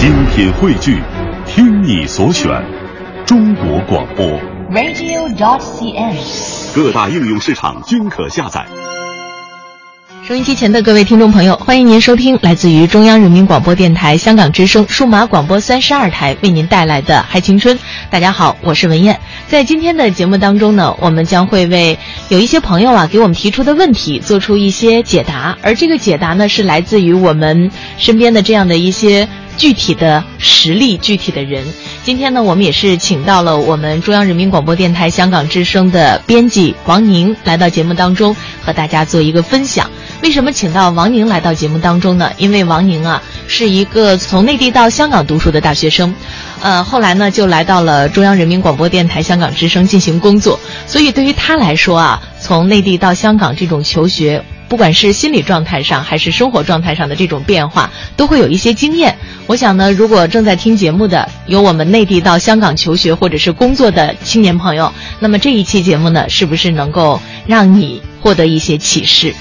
精品汇聚，听你所选，中国广播。radio.dot.cn，。各大应用市场均可下载。收音机前的各位听众朋友，欢迎您收听来自于中央人民广播电台香港之声数码广播三十二台为您带来的《嗨青春》。大家好，我是文燕。在今天的节目当中呢，我们将会为有一些朋友啊给我们提出的问题做出一些解答，而这个解答呢是来自于我们身边的这样的一些具体的实例、具体的人。今天呢，我们也是请到了我们中央人民广播电台香港之声的编辑王宁来到节目当中，和大家做一个分享。为什么请到王宁来到节目当中呢？因为王宁啊是一个从内地到香港读书的大学生，呃，后来呢就来到了中央人民广播电台香港之声进行工作，所以对于他来说啊，从内地到香港这种求学。不管是心理状态上还是生活状态上的这种变化，都会有一些经验。我想呢，如果正在听节目的有我们内地到香港求学或者是工作的青年朋友，那么这一期节目呢，是不是能够让你获得一些启示？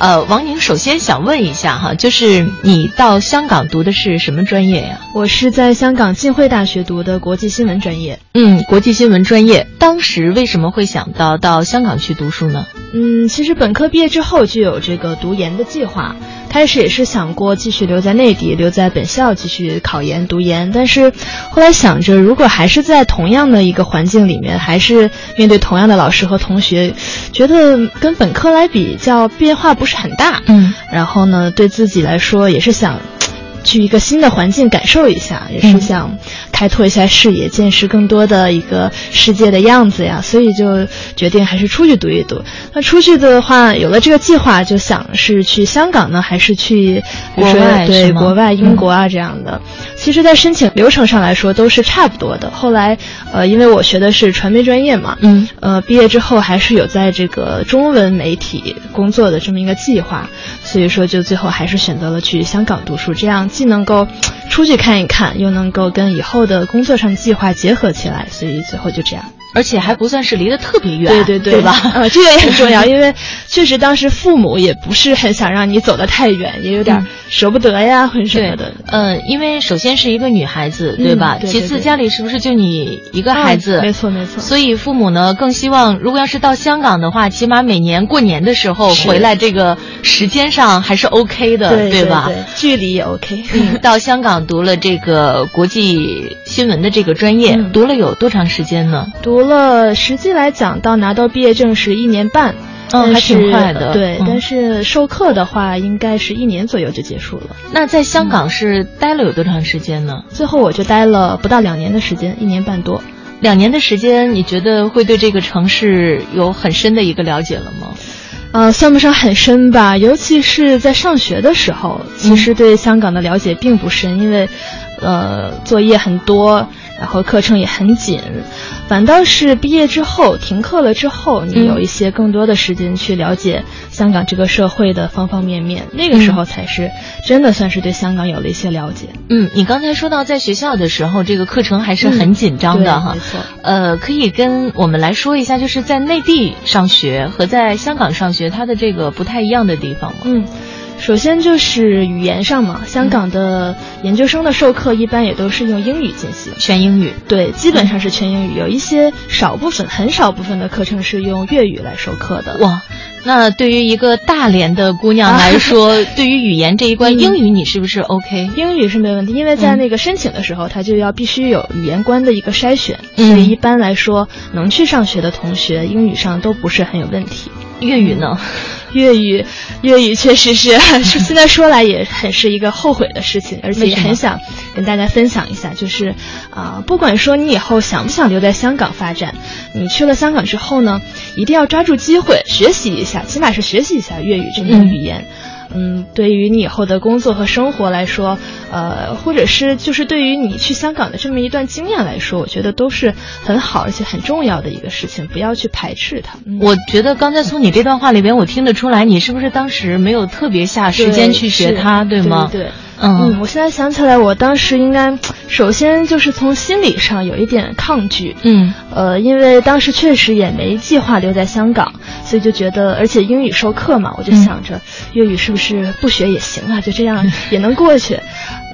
呃，王宁，首先想问一下哈，就是你到香港读的是什么专业呀？我是在香港浸会大学读的国际新闻专业。嗯，国际新闻专业。当时为什么会想到到香港去读书呢？嗯，其实本科毕业之后就有这个读研的计划，开始也是想过继续留在内地，留在本校继续考研读研，但是后来想着，如果还是在同样的一个环境里面，还是面对同样的老师和同学，觉得跟本科来比较变化不是很大。嗯，然后呢，对自己来说也是想。去一个新的环境感受一下，也是想开拓一下视野，见识更多的一个世界的样子呀，所以就决定还是出去读一读。那出去的话，有了这个计划，就想是去香港呢，还是去比如说国外对国外英国啊这样的。其实，在申请流程上来说都是差不多的。后来，呃，因为我学的是传媒专业嘛，嗯，呃，毕业之后还是有在这个中文媒体工作的这么一个计划，所以说就最后还是选择了去香港读书，这样既能够出去看一看，又能够跟以后的工作上计划结合起来，所以最后就这样。而且还不算是离得特别远，对对对，对吧？呃，这个也很重要，因为确实当时父母也不是很想让你走得太远，也有点嗯舍不得呀，或者什么的。呃，因为首先是一个女孩子，对吧？嗯对对其次家里是不是就你一个孩子？啊没错没错。所以父母呢更希望，如果要是到香港的话，起码每年过年的时候回来，这个时间上还是 OK 的，对对吧？对距离也 OK。嗯，到香港读了这个国际新闻的这个专业，嗯读了有多长时间呢？读了，实际来讲，到拿到毕业证是一年半，嗯还挺快的对，嗯但是授课的话，应该是一年左右就结束了。那在香港是待了有多长时间呢？最后我就待了不到两年的时间，一年半多。两年的时间，你觉得会对这个城市有很深的一个了解了吗？呃，算不上很深吧，尤其是在上学的时候，其实对香港的了解并不深，因为，呃，作业很多，然后课程也很紧，反倒是毕业之后停课了之后，你嗯有一些更多的时间去了解香港这个社会的方方面面，那个时候才是真的算是对香港有了一些了解。嗯，你刚才说到在学校的时候，这个课程还是很紧张的哈。嗯没错。呃，可以跟我们来说一下，就是在内地上学和在香港上学，它的这个不太一样的地方吗？嗯，首先就是语言上嘛，香港的研究生的授课一般也都是用英语进行。全英语。对，基本上是全英语，有一些少部分、很少部分的课程是用粤语来授课的。哇，那对于一个大连的姑娘来说，对于语言这一关，嗯英语你是不是 OK？英语是没问题，因为在嗯那个申请的时候，它就要必须有语言关的一个筛选，嗯所以一般来说，能去上学的同学，英语上都不是很有问题。粤语呢？粤语，粤语确实是，是 现在说来也很是一个后悔的事情，而且也很想跟大家分享一下，就是啊、不管说你以后想不想留在香港发展，你去了香港之后呢，一定要抓住机会学习一下，起码是学习一下粤语这门语言。嗯，对于你以后的工作和生活来说，呃，或者是就是对于你去香港的这么一段经验来说，我觉得都是很好而且很重要的一个事情，不要去排斥它。嗯我觉得刚才从你这段话里边，我听得出来，你是不是当时没有特别下时间去学它，对吗？对。嗯嗯，我现在想起来，我当时应该 首先就是从心理上有一点抗拒，嗯呃，因为当时确实也没计划留在香港，所以就觉得，而且英语授课嘛，我就想着粤语是不是不学也行啊，就这样 也能过去。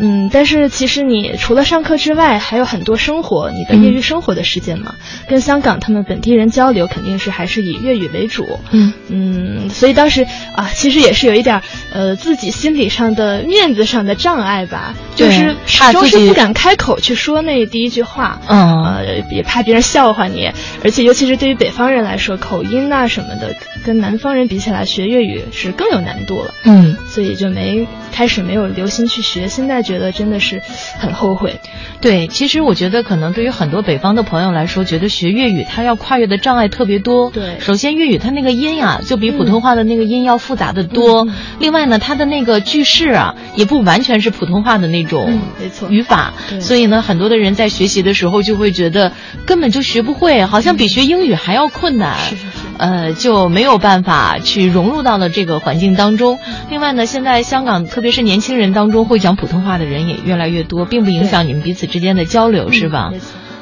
嗯，但是其实你除了上课之外，还有很多生活，你的业余生活的时间嘛。跟香港他们本地人交流，肯定是还是以粤语为主。嗯嗯，所以当时啊，其实也是有一点呃自己心理上的面子上的障碍吧，就是始终是不敢开口去说那第一句话。嗯，呃，也怕别人笑话你，而且尤其是对于北方人来说，口音啊什么的，跟南方人比起来，学粤语是更有难度了。嗯，所以就没开始没有留心去学，现在觉得真的是很后悔。对，其实我觉得可能对于很多北方的朋友来说，觉得学粤语它要跨越的障碍特别多。对，首先粤语它那个音呀，就比普通话的那个音要复杂的多。另外呢，它的那个句式啊，也不完全是普通话的那种没错语法。所以呢，很多的人在学习的时候就会觉得根本就学不会，好像比学英语还要困难。是是是。呃，就没有办法去融入到了这个环境当中。另外呢，现在香港特别是年轻人当中会讲普通话的人也越来越多，并不影响你们彼此之间的交流，是吧？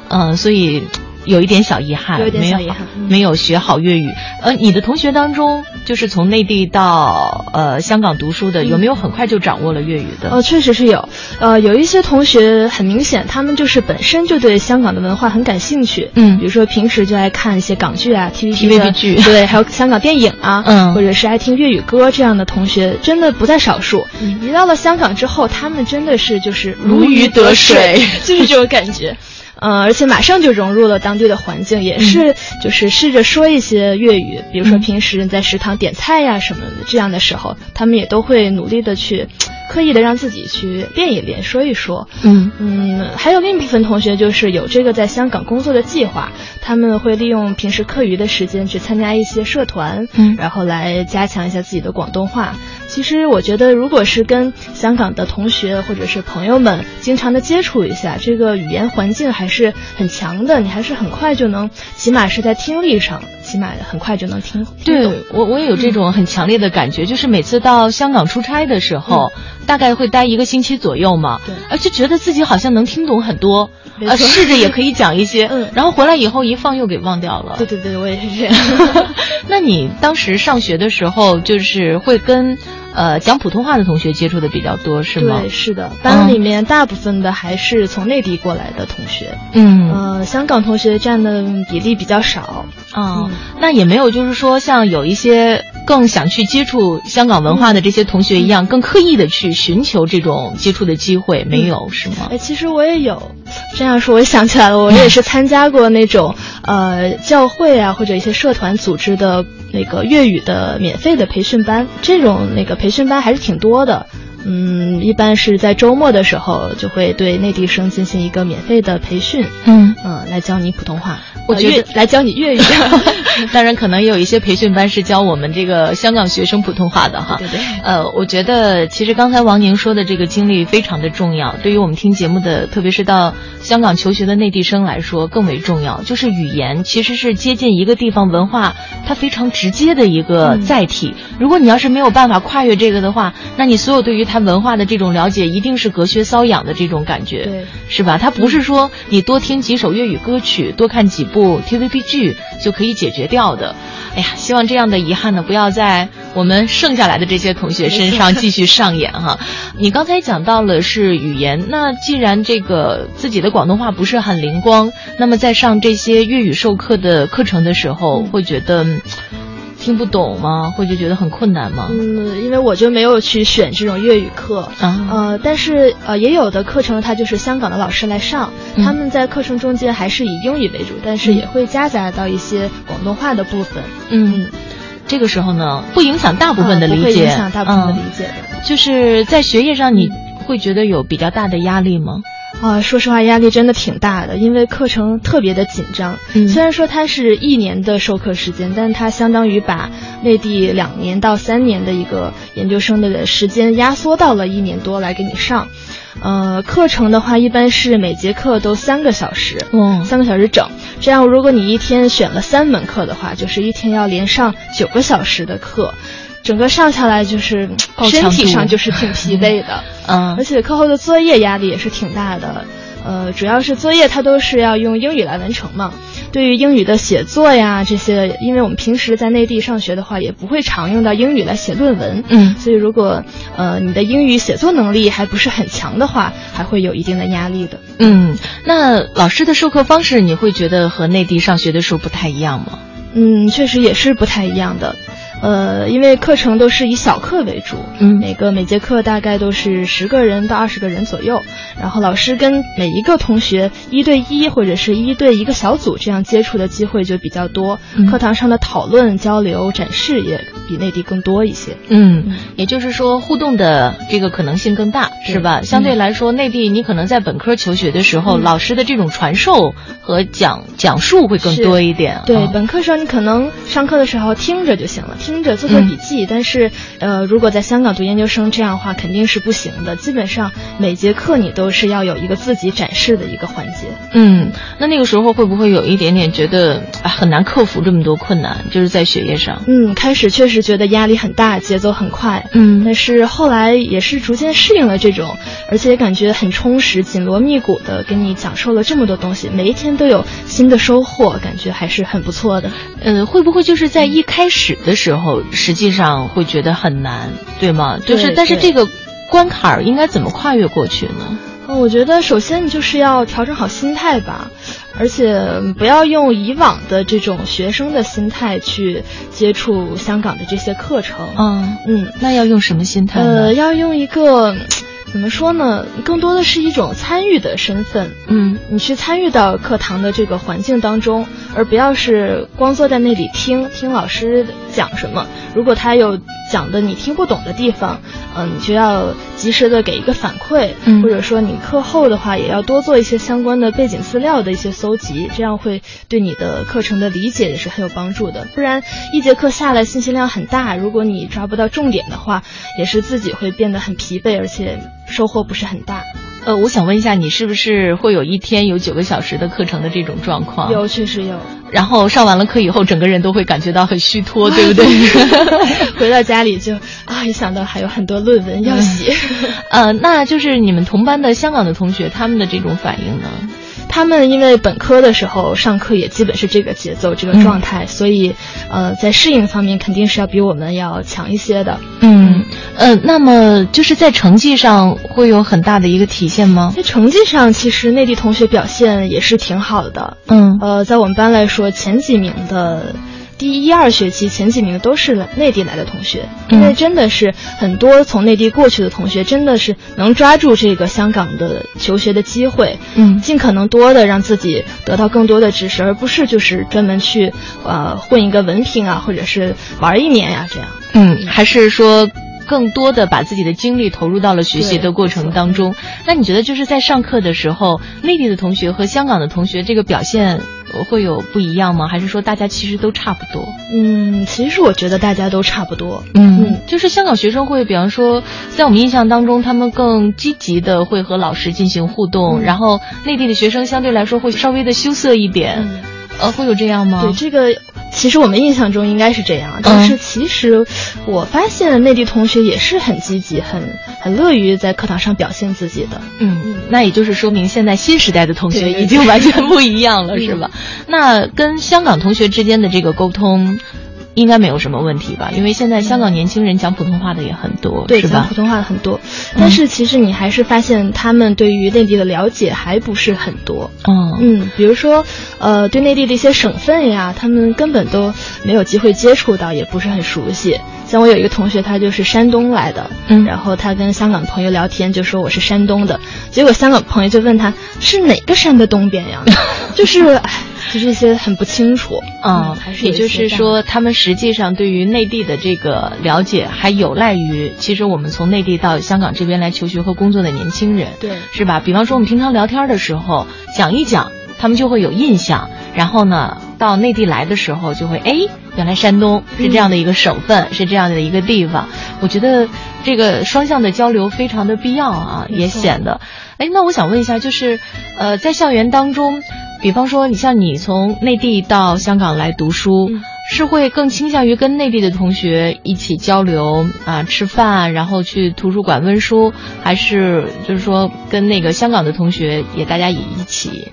嗯，所以有一点小遗憾，有点小遗憾，没有学好粤语。呃，你的同学当中，就是从内地到呃香港读书的，有没有很快就掌握了粤语的？呃，确实是有。呃，有一些同学很明显，他们就是本身就对香港的文化很感兴趣。嗯，比如说平时就爱看一些港剧啊，TVB 剧，对，还有香港电影啊，嗯，或者是爱听粤语歌这样的同学，真的不在少数。嗯一到了香港之后，他们真的是就是如鱼得水，就是这种感觉。嗯，而且马上就融入了当地的环境，也是就是试着说一些粤语，比如说平时在食堂点菜呀什么的，这样的时候，他们也都会努力的去，刻意的让自己去练一练，说一说。嗯嗯，还有另一部分同学就是有这个在香港工作的计划，他们会利用平时课余的时间去参加一些社团，嗯，然后来加强一下自己的广东话。其实我觉得，如果是跟香港的同学或者是朋友们经常的接触一下，这个语言环境还是很强的，你还是很快就能，起码是在听力上，起码很快就能听。对我，我也有这种很强烈的感觉，就是每次到香港出差的时候，大概会待一个星期左右嘛，对，而且觉得自己好像能听懂很多，呃，试着也可以讲一些，嗯，然后回来以后一放又给忘掉了。对对对，我也是这样。那你当时上学的时候，就是会跟。呃，讲普通话的同学接触的比较多，是吗？对，是的，班里面大部分的还是从内地过来的同学。嗯，呃，香港同学占的比例比较少。啊，那也没有，就是说像有一些更想去接触香港文化的这些同学一样，更刻意的去寻求这种接触的机会，没有是吗？哎，其实我也有。这样说，我想起来了，我也是参加过那种呃教会啊或者一些社团组织的那个粤语的免费的培训班，这种那个培训班还是挺多的。嗯，一般是在周末的时候就会对内地生进行一个免费的培训，嗯嗯，来教你普通话。我觉得 来教你粤语，当然可能也有一些培训班是教我们这个香港学生普通话的哈。对对。呃，我觉得其实刚才王宁说的这个经历非常的重要，对于我们听节目的，特别是到香港求学的内地生来说更为重要。就是语言其实是接近一个地方文化它非常直接的一个载体。如果你要是没有办法跨越这个的话，那你所有对于它文化的这种了解一定是隔靴搔痒的这种感觉，对，是吧？他不是说你多听几首粤语歌曲，多看几。部 TVB 剧就可以解决掉的，哎呀，希望这样的遗憾呢不要在我们剩下来的这些同学身上继续上演哈。你刚才讲到了是语言，那既然这个自己的广东话不是很灵光，那么在上这些粤语授课的课程的时候，会觉得。听不懂吗？会就觉得很困难吗？嗯，因为我就没有去选这种粤语课啊。呃，但是呃，也有的课程它就是香港的老师来上，他们在课程中间还是以英语为主，但是也会夹杂到一些广东话的部分。嗯，这个时候呢，不影响大部分的理解，不会影响大部分的理解的。就是在学业上，你会觉得有比较大的压力吗？啊，说实话，压力真的挺大的，因为课程特别的紧张。嗯，虽然说它是一年的授课时间，但它相当于把内地两年到三年的一个研究生的时间压缩到了一年多来给你上。呃，课程的话，一般是每节课都三个小时，嗯，三个小时整。这样，如果你一天选了三门课的话，就是一天要连上九个小时的课。整个上下来就是身体上就是挺疲惫的，嗯，而且课后的作业压力也是挺大的，呃，主要是作业它都是要用英语来完成嘛。对于英语的写作呀这些，因为我们平时在内地上学的话，也不会常用到英语来写论文，嗯，所以如果呃你的英语写作能力还不是很强的话，还会有一定的压力的。嗯，那老师的授课方式，你会觉得和内地上学的时候不太一样吗？嗯，确实也是不太一样的。呃，因为课程都是以小课为主，嗯。每个每节课大概都是十个人到二十个人左右，然后老师跟每一个同学一对一或者是一对一个小组这样接触的机会就比较多，嗯。课堂上的讨论、交流、展示也比内地更多一些。嗯，也就是说，互动的这个可能性更大，是吧？相对来说，内地你可能在本科求学的时候，嗯。老师的这种传授和讲讲述会更多一点。对，啊本科生你可能上课的时候听着就行了，听着做做笔记。但是，呃，如果在香港读研究生这样的话，肯定是不行的。基本上每节课你都是要有一个自己展示的一个环节。嗯，那那个时候会不会有一点点觉得啊很难克服这么多困难，就是在学业上？嗯，开始确实觉得压力很大，节奏很快。嗯但是后来也是逐渐适应了这种，而且感觉很充实，紧锣密鼓的给你讲授了这么多东西，每一天都有新的收获，感觉还是很不错的。嗯，会不会就是在一开始的时候，实际上会觉得很难，对吗？就是，但是这个关卡儿应该怎么跨越过去呢？嗯，我觉得首先你就是要调整好心态吧，而且不要用以往的这种学生的心态去接触香港的这些课程。嗯，嗯，那要用什么心态呢？呃，要用一个怎么说呢？更多的是一种参与的身份。嗯你去参与到课堂的这个环境当中，而不要是光坐在那里听听老师讲什么。如果他有讲的你听不懂的地方，嗯、你就要及时的给一个反馈，嗯或者说你课后的话也要多做一些相关的背景资料的一些搜集，这样会对你的课程的理解也是很有帮助的。不然一节课下来信息量很大，如果你抓不到重点的话，也是自己会变得很疲惫，而且收获不是很大。呃，我想问一下，你是不是会有一天有九个小时的课程的这种状况？有，确实有。然后上完了课以后，整个人都会感觉到很虚脱，对不对？回到家里就啊，一想到还有很多论文要写，呃，那就是你们同班的香港的同学，他们的这种反应呢？他们因为本科的时候上课也基本是这个节奏、这个状态，所以呃，在适应方面肯定是要比我们要强一些的。嗯，呃，那么就是在成绩上会有很大的一个体现吗？在成绩上，其实内地同学表现也是挺好的。嗯呃，在我们班来说，前几名的。第一二学期前几名都是内地来的同学，因为嗯真的是很多从内地过去的同学，真的是能抓住这个香港的求学的机会，嗯尽可能多的让自己得到更多的知识，而不是就是专门去呃混一个文凭啊，或者是玩一年呀、这样。嗯，还是说更多的把自己的精力投入到了学习的过程当中。那你觉得就是在上课的时候，内地的同学和香港的同学这个表现呃会有不一样吗？还是说大家其实都差不多？嗯，其实我觉得大家都差不多。嗯，就是香港学生会，比方说，在我们印象当中，他们更积极的会和老师进行互动，嗯然后内地的学生相对来说会稍微的羞涩一点，嗯呃，会有这样吗？对这个，其实我们印象中应该是这样，但是其实我发现内地同学也是很积极、很很乐于在课堂上表现自己的。嗯，那也就是说明现在新时代的同学已经完全不一样了，嗯是吧？那跟香港同学之间的这个沟通。应该没有什么问题吧，因为现在香港年轻人讲普通话的也很多，对，讲普？通话的很多，但是其实你还是发现他们对于内地的了解还不是很多。嗯嗯，比如说，呃，对内地的一些省份呀，他们根本都没有机会接触到，也不是很熟悉。像我有一个同学，他就是山东来的，嗯然后他跟香港朋友聊天，就说我是山东的，结果香港朋友就问他是哪个山的东边呀？就是，哎，就这些很不清楚。嗯还，是也就是说，他们实际上对于内地的这个了解，还有赖于其实我们从内地到香港这边来求学和工作的年轻人，对是吧？比方说，我们平常聊天的时候讲一讲，他们就会有印象，然后呢，到内地来的时候就会，哎，原来山东是这样的一个省份，是这样的一个地方。我觉得这个双向的交流非常的必要啊，也显得，哎，那我想问一下，就是，呃，在校园当中。比方说，你像你从内地到香港来读书，嗯是会更倾向于跟内地的同学一起交流啊，吃饭，然后去图书馆温书，还是就是说跟那个香港的同学也大家也一起？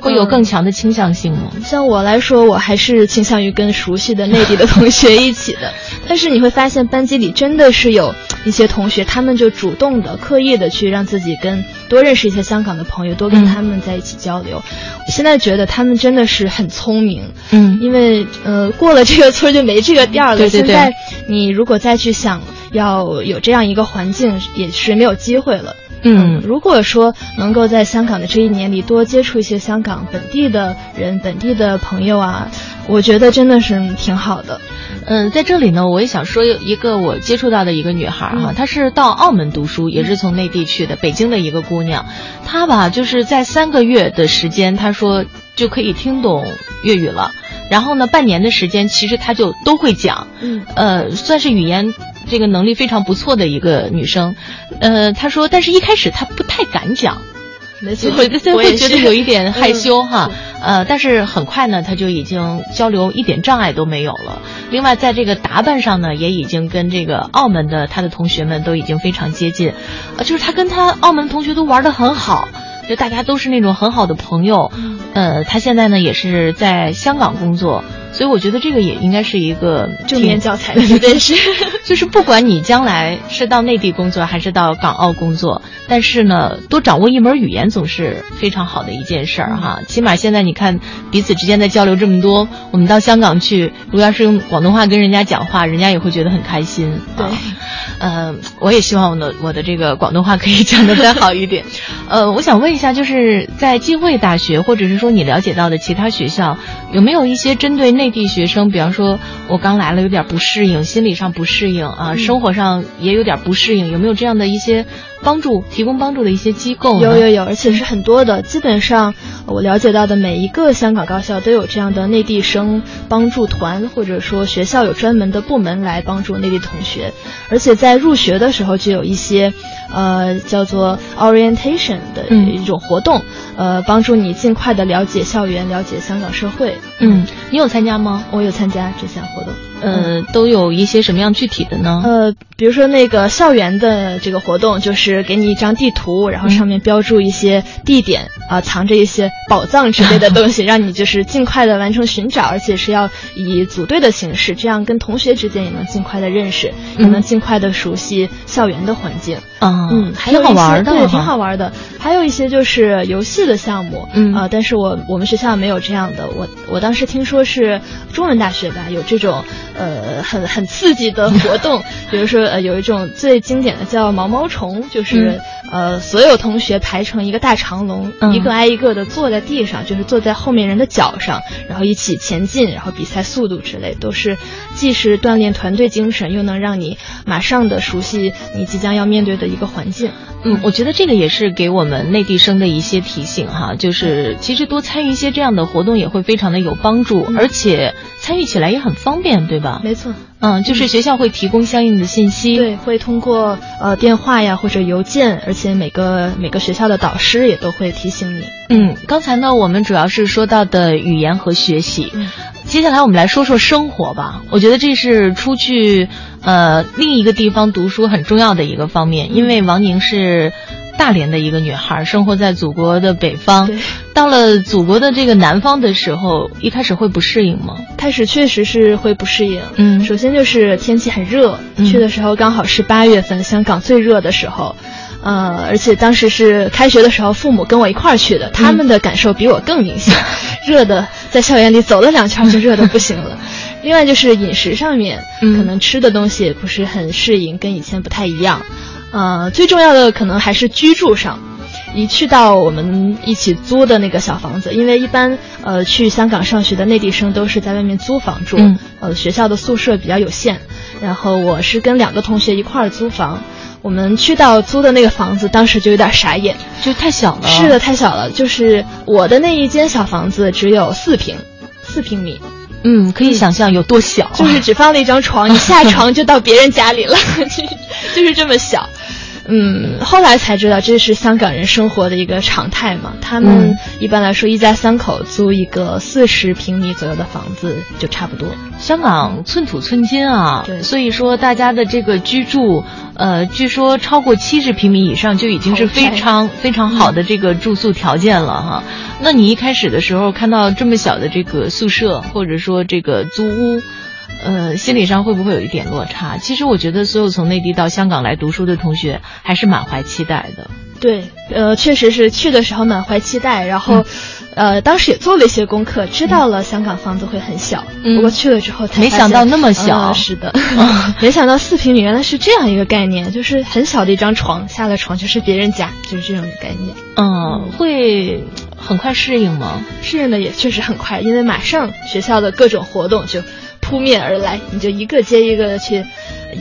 会有更强的倾向性吗？像我来说，我还是倾向于跟熟悉的内地的同学一起的。但是你会发现，班级里真的是有一些同学，他们就主动的、刻意的去让自己跟多认识一些香港的朋友，多跟他们在一起交流。我现在觉得他们真的是很聪明，嗯，因为呃，过了这个村就没这个店了。对对对。现在你如果再去想要有这样一个环境，也是没有机会了。嗯，如果说能够在香港的这一年里多接触一些香港本地的人、本地的朋友啊，我觉得真的是挺好的。嗯，在这里呢，我也想说一个我接触到的一个女孩哈，她是到澳门读书，也是从内地去的，北京的一个姑娘。她吧，就是在三个月的时间，她说就可以听懂粤语了。然后呢，半年的时间，其实她就都会讲。嗯，呃，算是语言。这个能力非常不错的一个女生，呃，她说，但是一开始她不太敢讲，没错，会会觉得有一点害羞哈，呃，但是很快呢，她就已经交流一点障碍都没有了。另外，在这个打扮上呢，也已经跟这个澳门的她的同学们都已经非常接近，呃，就是她跟她澳门同学都玩的很好，就大家都是那种很好的朋友。呃，他现在呢也是在香港工作。所以我觉得这个也应该是一个正面教材，绝 对是。就是不管你将来是到内地工作还是到港澳工作，但是呢，多掌握一门语言总是非常好的一件事儿哈。起码现在你看彼此之间的交流这么多，我们到香港去，如果要是用广东话跟人家讲话，人家也会觉得很开心。对，嗯，我也希望我的我的这个广东话可以讲得再好一点。呃，我想问一下，就是在浸会大学，或者是说你了解到的其他学校，有没有一些针对内地学生，比方说我刚来了有点不适应，心理上不适应啊，生活上也有点不适应，有没有这样的一些？帮助提供帮助的一些机构有有有，而且是很多的。基本上我了解到的每一个香港高校都有这样的内地生帮助团，或者说学校有专门的部门来帮助内地同学。而且在入学的时候就有一些，呃，叫做 orientation 的一种活动，呃，帮助你尽快的了解校园，了解香港社会。嗯，你有参加吗？我有参加这项活动。呃，都有一些什么样具体的呢？呃，比如说那个校园的这个活动，就是给你一张地图，然后上面标注一些地点啊，藏着一些宝藏之类的东西，让你就是尽快的完成寻找，而且是要以组队的形式，这样跟同学之间也能尽快的认识，也能尽快的熟悉校园的环境。嗯，嗯，挺好玩的，对，挺好玩的。还有一些就是游戏的项目，嗯啊，但是我我们学校没有这样的。我我当时听说是中文大学吧，有这种。呃，很很刺激的活动，比如说呃，有一种最经典的叫毛毛虫，就是呃，所有同学排成一个大长龙，一个挨一个的坐在地上，就是坐在后面人的脚上，然后一起前进，然后比赛速度之类，都是既是锻炼团队精神，又能让你马上的熟悉你即将要面对的一个环境。嗯，我觉得这个也是给我们内地生的一些提醒哈，就是其实多参与一些这样的活动也会非常的有帮助，而且参与起来也很方便，对吧？没错，嗯，就是学校会提供相应的信息，对，会通过呃电话呀或者邮件，而且每个每个学校的导师也都会提醒你。嗯，刚才呢我们主要是说到的语言和学习，接下来我们来说说生活吧。我觉得这是出去。呃，另一个地方读书很重要的一个方面，因为王宁是大连的一个女孩，生活在祖国的北方。到了祖国的这个南方的时候，一开始会不适应吗？开始确实是会不适应。嗯，首先就是天气很热，去的时候刚好是八月份，香港最热的时候。呃，而且当时是开学的时候，父母跟我一块儿去的，他们的感受比我更明显，热的在校园里走了两圈就热的不行了。另外就是饮食上面，可能吃的东西也不是很适应，跟以前不太一样。呃，最重要的可能还是居住上。一去到我们一起租的那个小房子，因为一般呃去香港上学的内地生都是在外面租房住，呃学校的宿舍比较有限。然后我是跟两个同学一块儿租房，我们去到租的那个房子，当时就有点傻眼，就太小了。是的，太小了。就是我的那一间小房子只有四平，四平米。嗯，可以想象有多小，就是只放了一张床，你下床就到别人家里了，就是这么小。嗯，后来才知道这是香港人生活的一个常态嘛。他们一般来说一家三口租一个四十平米左右的房子就差不多。香港寸土寸金啊，对，所以说大家的这个居住，呃，据说超过七十平米以上就已经是非常非常好的这个住宿条件了哈。那你一开始的时候看到这么小的这个宿舍或者说这个租屋。呃，心理上会不会有一点落差？其实我觉得，所有从内地到香港来读书的同学还是满怀期待的。对，呃，确实是去的时候满怀期待，然后，呃，当时也做了一些功课，知道了香港房子会很小。嗯。不过去了之后才没想到那么小。是的。没想到四平米原来是这样一个概念，就是很小的一张床，下了床就是别人家，就是这种概念。嗯，会很快适应吗？适应的也确实很快，因为马上学校的各种活动就。扑面而来，你就一个接一个的去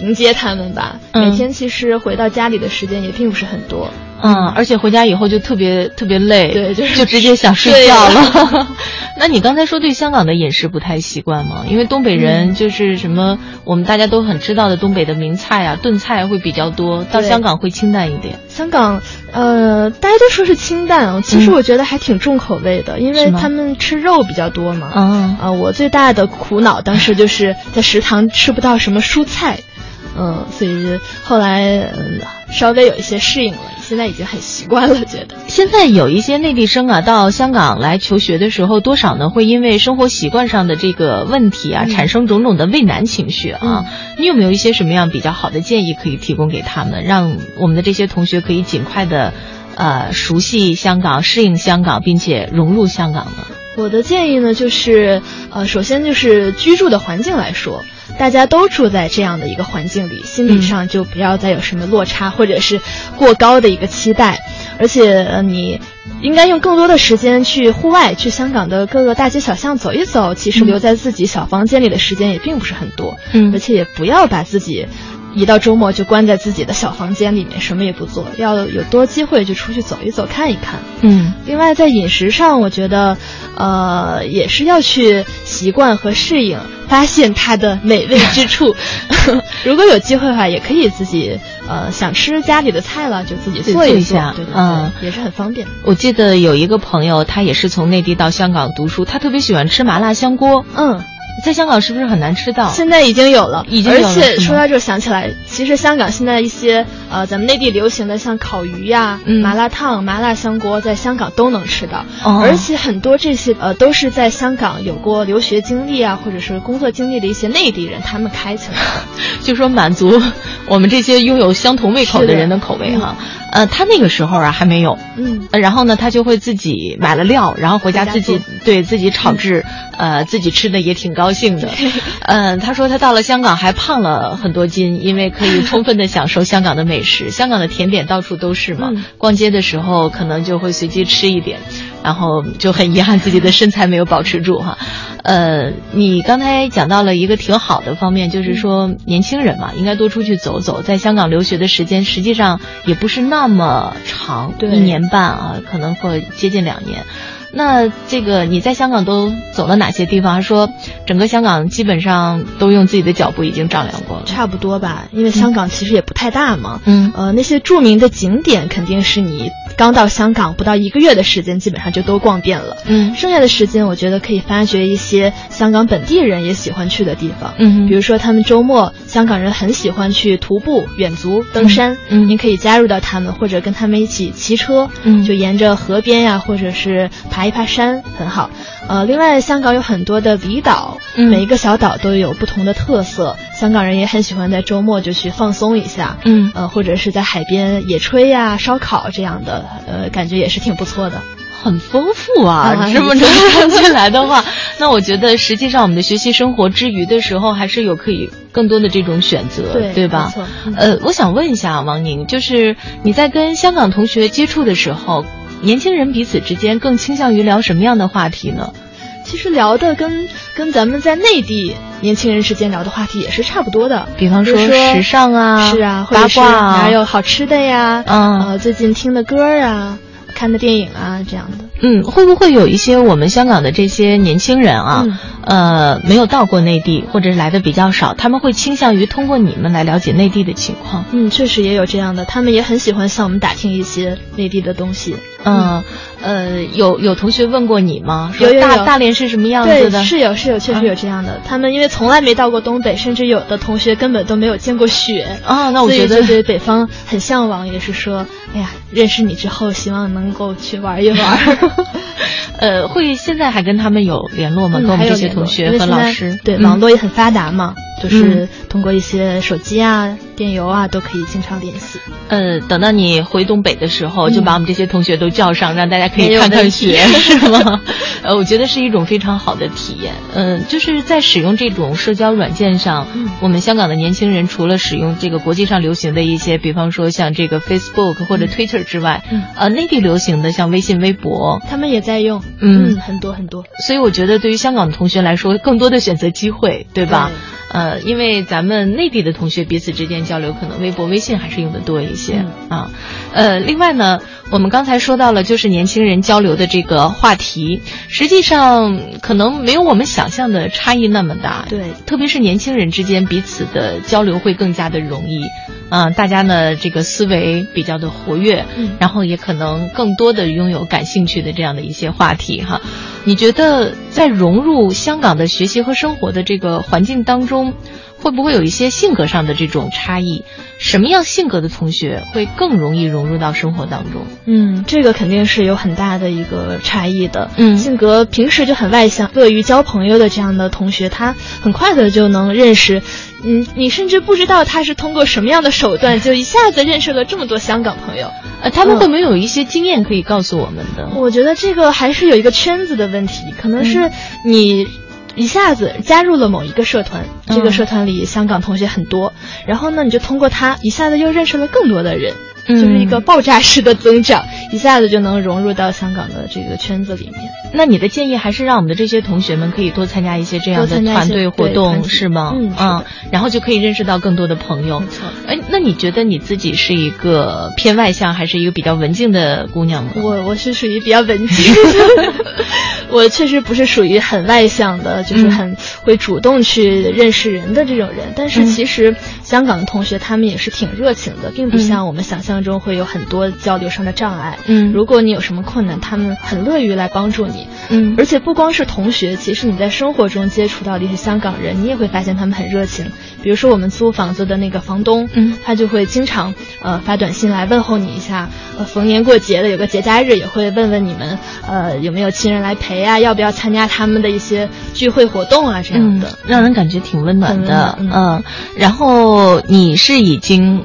迎接他们吧。每天其实回到家里的时间也并不是很多。嗯，而且回家以后就特别特别累，对，就就直接想 睡觉了。那你刚才说对香港的饮食不太习惯吗？因为东北人就是什么，我们大家都很知道的东北的名菜啊，炖菜会比较多，到香港会清淡一点。香港，呃，大家都说是清淡，其实我觉得还挺重口味的，因为他们吃肉比较多嘛。嗯啊，我最大的苦恼当时就是在食堂吃不到什么蔬菜。嗯，所以后来稍微有一些适应了，现在已经很习惯了。觉得现在有一些内地生啊，到香港来求学的时候，多少呢会因为生活习惯上的这个问题啊，产生种种的畏难情绪啊。你有没有一些什么样比较好的建议可以提供给他们，让我们的这些同学可以尽快的呃熟悉香港、适应香港，并且融入香港呢？我的建议呢，就是呃，首先就是居住的环境来说。大家都住在这样的一个环境里，心理上就不要再有什么落差，或者是过高的一个期待。而且，你应该用更多的时间去户外，去香港的各个大街小巷走一走。其实留在自己小房间里的时间也并不是很多。嗯，而且也不要把自己。一到周末就关在自己的小房间里面，什么也不做。要有多机会就出去走一走，看一看。嗯。另外，在饮食上，我觉得，呃，也是要去习惯和适应，发现它的美味之处。如果有机会的话，也可以自己，呃，想吃家里的菜了，就自己做一下。对对对，也是很方便。我记得有一个朋友，他也是从内地到香港读书，他特别喜欢吃麻辣香锅。嗯。在香港是不是很难吃到？现在已经有了，已经有了。而且说到这，想起来，其实香港现在一些呃，咱们内地流行的像烤鱼呀、麻辣烫、麻辣香锅，在香港都能吃到。而且很多这些呃，都是在香港有过留学经历啊，或者是工作经历的一些内地人，他们开起来的，就说满足我们这些拥有相同胃口的人的口味哈。呃，他那个时候啊还没有，嗯，然后呢，他就会自己买了料，然后回家自己对自己炒制，呃，自己吃的也挺高兴的。嗯，他说他到了香港还胖了很多斤，因为可以充分的享受香港的美食。香港的甜点到处都是嘛，逛街的时候可能就会随机吃一点，然后就很遗憾自己的身材没有保持住哈。呃，你刚才讲到了一个挺好的方面，就是说年轻人嘛，应该多出去走走。在香港留学的时间实际上也不是那么长，一年半啊，可能会接近两年。那这个你在香港都走了哪些地方？说整个香港基本上都用自己的脚步已经丈量过了，差不多吧。因为香港其实也不太大嘛。嗯。呃，那些著名的景点肯定是你刚到香港不到一个月的时间，基本上就都逛遍了。嗯。剩下的时间，我觉得可以发掘一些香港本地人也喜欢去的地方。嗯。比如说，他们周末香港人很喜欢去徒步、远足、登山。嗯。您可以加入到他们，或者跟他们一起骑车。嗯。就沿着河边呀，或者是爬一爬山。很好，呃，另外香港有很多的离岛，每一个小岛都有不同的特色，香港人也很喜欢在周末就去放松一下，嗯，呃，或者是在海边野炊呀、烧烤这样的，呃，感觉也是挺不错的，很丰富啊。这么着看起来的话，那我觉得实际上我们的学习生活之余的时候，还是有可以更多的这种选择，对对吧？呃，我想问一下王宁，就是你在跟香港同学接触的时候。年轻人彼此之间更倾向于聊什么样的话题呢？其实聊的跟跟咱们在内地年轻人之间聊的话题也是差不多的，比方说时尚啊，是啊，八卦啊，还有好吃的呀，呃，最近听的歌啊，看的电影啊，这样的。嗯，会不会有一些我们香港的这些年轻人啊，呃，没有到过内地，或者是来的比较少，他们会倾向于通过你们来了解内地的情况。嗯，确实也有这样的，他们也很喜欢向我们打听一些内地的东西。嗯，呃，有有同学问过你吗？有有大大连是什么样子的？是有是有，确实有这样的。他们因为从来没到过东北，甚至有的同学根本都没有见过雪啊。那我觉得对北方很向往，也是说，哎呀，认识你之后，希望能够去玩一玩。呃，会现在还跟他们有联络吗？跟我们这些同学和老师？对，网络也很发达嘛。就是通过一些手机啊、电邮啊，都可以经常联系。呃，等到你回东北的时候，就把我们这些同学都叫上，让大家可以看看雪，是吗？呃，我觉得是一种非常好的体验。嗯，就是在使用这种社交软件上，我们香港的年轻人除了使用这个国际上流行的一些，比方说像这个 Facebook 或者 Twitter 之外，呃，内地流行的像微信、微博，他们也在用。嗯，很多很多。所以我觉得，对于香港的同学来说，更多的选择机会，对吧？呃，因为咱们内地的同学彼此之间交流，可能微博、微信还是用的多一些啊。呃，另外呢，我们刚才说到了，就是年轻人交流的这个话题，实际上可能没有我们想象的差异那么大。对，特别是年轻人之间彼此的交流会更加的容易啊。大家呢，这个思维比较的活跃，然后也可能更多的拥有感兴趣的这样的一些话题哈。你觉得在融入香港的学习和生活的这个环境当中，会不会有一些性格上的这种差异？什么样性格的同学会更容易融入到生活当中？嗯，这个肯定是有很大的一个差异的。嗯，性格平时就很外向、乐于交朋友的这样的同学，他很快的就能认识。嗯，你甚至不知道他是通过什么样的手段，就一下子认识了这么多香港朋友。呃，他们会没有一些经验可以告诉我们的？我觉得这个还是有一个圈子的问题，可能是你一下子加入了某一个社团，这个社团里香港同学很多，然后呢，你就通过他一下子又认识了更多的人。就是一个爆炸式的增长，一下子就能融入到香港的这个圈子里面。那你的建议还是让我们的这些同学们可以多参加一些这样的团队活动，是吗？嗯，然后就可以认识到更多的朋友。没错。哎，那你觉得你自己是一个偏外向，还是一个比较文静的姑娘吗？我我是属于比较文静，我确实不是属于很外向的，就是很会主动去认识人的这种人。但是其实香港的同学他们也是挺热情的，并不像我们想象。中会有很多交流上的障碍，嗯，如果你有什么困难，他们很乐于来帮助你，嗯，而且不光是同学，其实你在生活中接触到的一些香港人，你也会发现他们很热情。比如说我们租房子的那个房东，嗯，他就会经常呃发短信来问候你一下，呃，逢年过节的有个节假日也会问问你们，呃，有没有亲人来陪啊，要不要参加他们的一些聚会活动啊这样的，让人感觉挺温暖的，嗯，然后你是已经。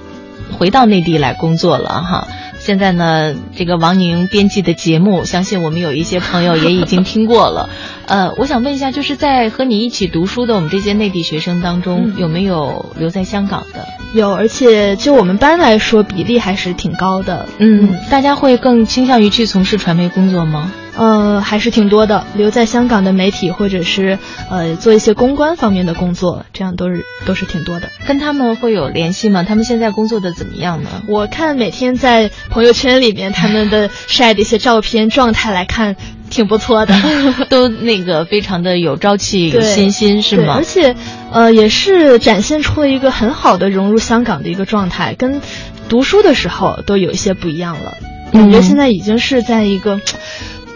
回到内地来工作了哈，现在呢，这个王宁编辑的节目，相信我们有一些朋友也已经听过了。呃，我想问一下，就是在和你一起读书的我们这些内地学生当中，有没有留在香港的？有，而且就我们班来说，比例还是挺高的。嗯，大家会更倾向于去从事传媒工作吗？呃，还是挺多的，留在香港的媒体或者是呃做一些公关方面的工作，这样都是都是挺多的。跟他们会有联系吗？他们现在工作的怎么样呢？我看每天在朋友圈里面他们的晒的一些照片状态来看，挺不错的，都那个非常的有朝气、有信心，是吗？而且，呃，也是展现出了一个很好的融入香港的一个状态，跟读书的时候都有一些不一样了。感觉现在已经是在一个。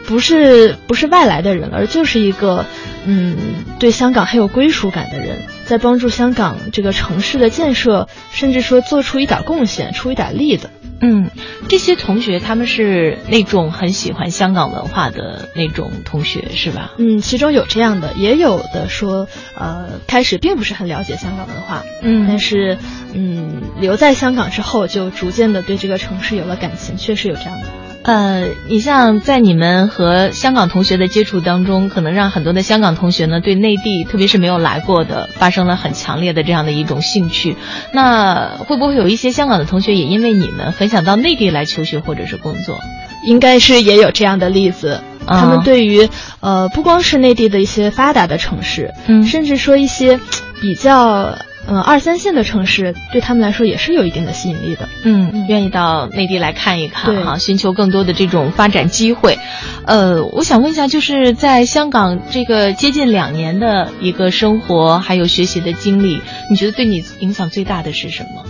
不是不是外来的人，而就是一个，嗯，对香港很有归属感的人，在帮助香港这个城市的建设，甚至说做出一点贡献、出一点力的。嗯，这些同学他们是那种很喜欢香港文化的那种同学，是吧？嗯，其中有这样的，也有的说，呃，开始并不是很了解香港文化，嗯，但是，嗯，留在香港之后，就逐渐的对这个城市有了感情，确实有这样的。呃，你像在你们和香港同学的接触当中，可能让很多的香港同学呢，对内地，特别是没有来过的，发生了很强烈的这样的一种兴趣。那会不会有一些香港的同学也因为你们很想到内地来求学或者是工作？应该是也有这样的例子。他们对于呃，不光是内地的一些发达的城市，嗯，甚至说一些比较。呃二三线的城市对他们来说也是有一定的吸引力的。嗯，愿意到内地来看一看对哈，寻求更多的这种发展机会。呃，我想问一下，就是在香港这个接近两年的一个生活还有学习的经历，你觉得对你影响最大的是什么？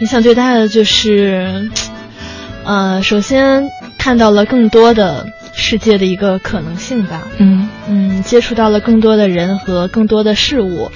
影响最大的就是，呃，首先看到了更多的世界的一个可能性吧。嗯嗯，接触到了更多的人和更多的事物，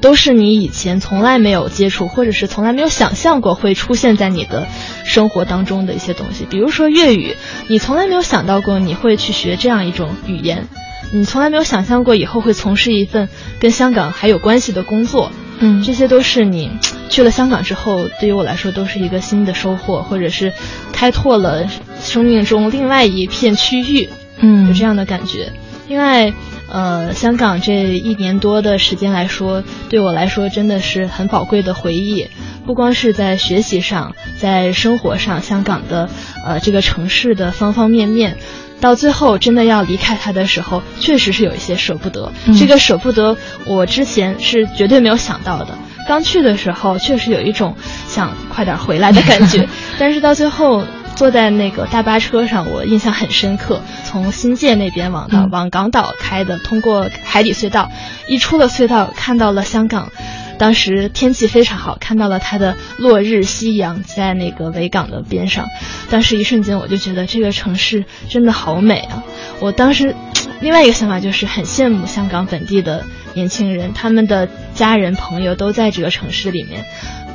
都是你以前从来没有接触，或者是从来没有想象过会出现在你的生活当中的一些东西。比如说粤语，你从来没有想到过你会去学这样一种语言，你从来没有想象过以后会从事一份跟香港还有关系的工作。嗯这些都是你去了香港之后，对于我来说都是一个新的收获，或者是开拓了生命中另外一片区域。嗯有这样的感觉。另外，呃，香港这一年多的时间来说，对我来说真的是很宝贵的回忆。不光是在学习上，在生活上，香港的呃这个城市的方方面面，到最后真的要离开它的时候，确实是有一些舍不得。嗯这个舍不得，我之前是绝对没有想到的。刚去的时候，确实有一种想快点回来的感觉，但是到最后坐在那个大巴车上，我印象很深刻。从新界那边往往港岛开的，通过海底隧道，一出了隧道，看到了香港。当时天气非常好，看到了它的落日夕阳在那个维港的边上。当时一瞬间，我就觉得这个城市真的好美啊！我当时 另外一个想法就是很羡慕香港本地的年轻人，他们的家人朋友都在这个城市里面。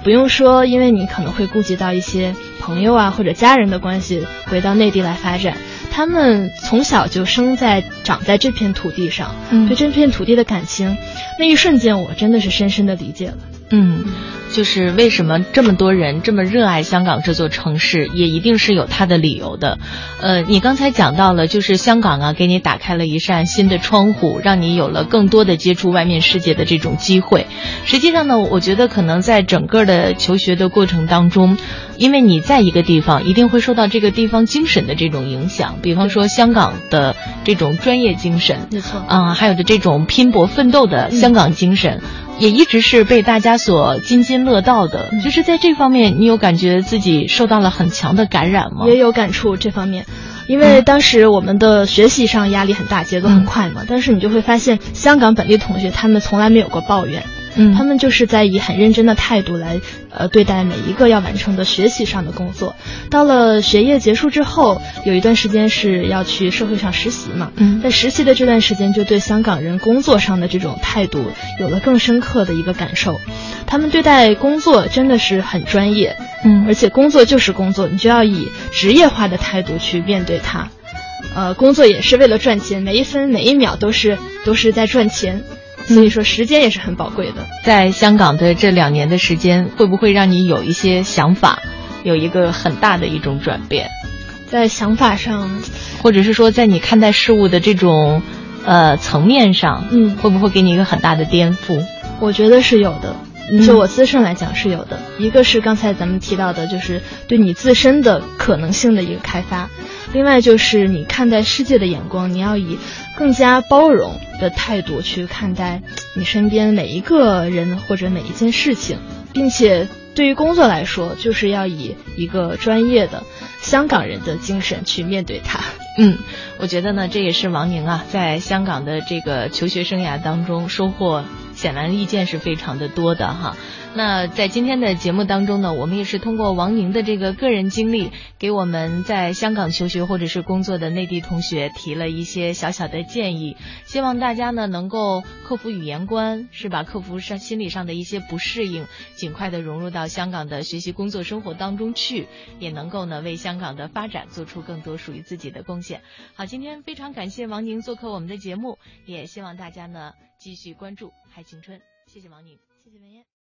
不用说，因为你可能会顾及到一些朋友啊或者家人的关系，回到内地来发展。他们从小就生在长在这片土地上，嗯对这片土地的感情，那一瞬间我真的是深深的理解了。嗯，就是为什么这么多人这么热爱香港这座城市，也一定是有它的理由的。呃，你刚才讲到了，就是香港啊，给你打开了一扇新的窗户，让你有了更多的接触外面世界的这种机会。实际上呢，我觉得可能在整个的求学的过程当中，因为你在一个地方，一定会受到这个地方精神的这种影响，比方说香港的这种专业精神，没错啊、还有的这种拼搏奋斗的香港精神，也一直是被大家所津津乐道的。嗯就是在这方面，你有感觉自己受到了很强的感染吗？也有感触这方面。因为当时我们的学习上压力很大，节奏很快嘛，但是你就会发现，香港本地同学他们从来没有过抱怨，嗯，他们就是在以很认真的态度来呃对待每一个要完成的学习上的工作。到了学业结束之后，有一段时间是要去社会上实习嘛，嗯在实习的这段时间，就对香港人工作上的这种态度有了更深刻的一个感受。他们对待工作真的是很专业，嗯而且工作就是工作，你就要以职业化的态度去面对它。呃，工作也是为了赚钱，每一分每一秒都是都是在赚钱，所以说时间也是很宝贵的。在香港的这两年的时间，会不会让你有一些想法，有一个很大的一种转变，在想法上，或者是说在你看待事物的这种呃层面上，嗯会不会给你一个很大的颠覆？我觉得是有的。嗯。就我自身来讲是有的，一个是刚才咱们提到的，就是对你自身的可能性的一个开发；另外就是你看待世界的眼光，你要以更加包容的态度去看待你身边每一个人或者每一件事情，并且对于工作来说，就是要以一个专业的香港人的精神去面对它。嗯，我觉得呢，这也是王宁啊，在香港的这个求学生涯当中收获显而易见是非常的多的哈。那在今天的节目当中呢，我们也是通过王宁的这个个人经历，给我们在香港求学或者是工作的内地同学提了一些小小的建议，希望大家呢能够克服语言关，是吧？克服上心理上的一些不适应，尽快的融入到香港的学习、工作、生活当中去，也能够呢为香港的发展做出更多属于自己的贡献。好，今天非常感谢王宁做客我们的节目，也希望大家呢继续关注《嗨青春》，谢谢王宁，谢谢文燕。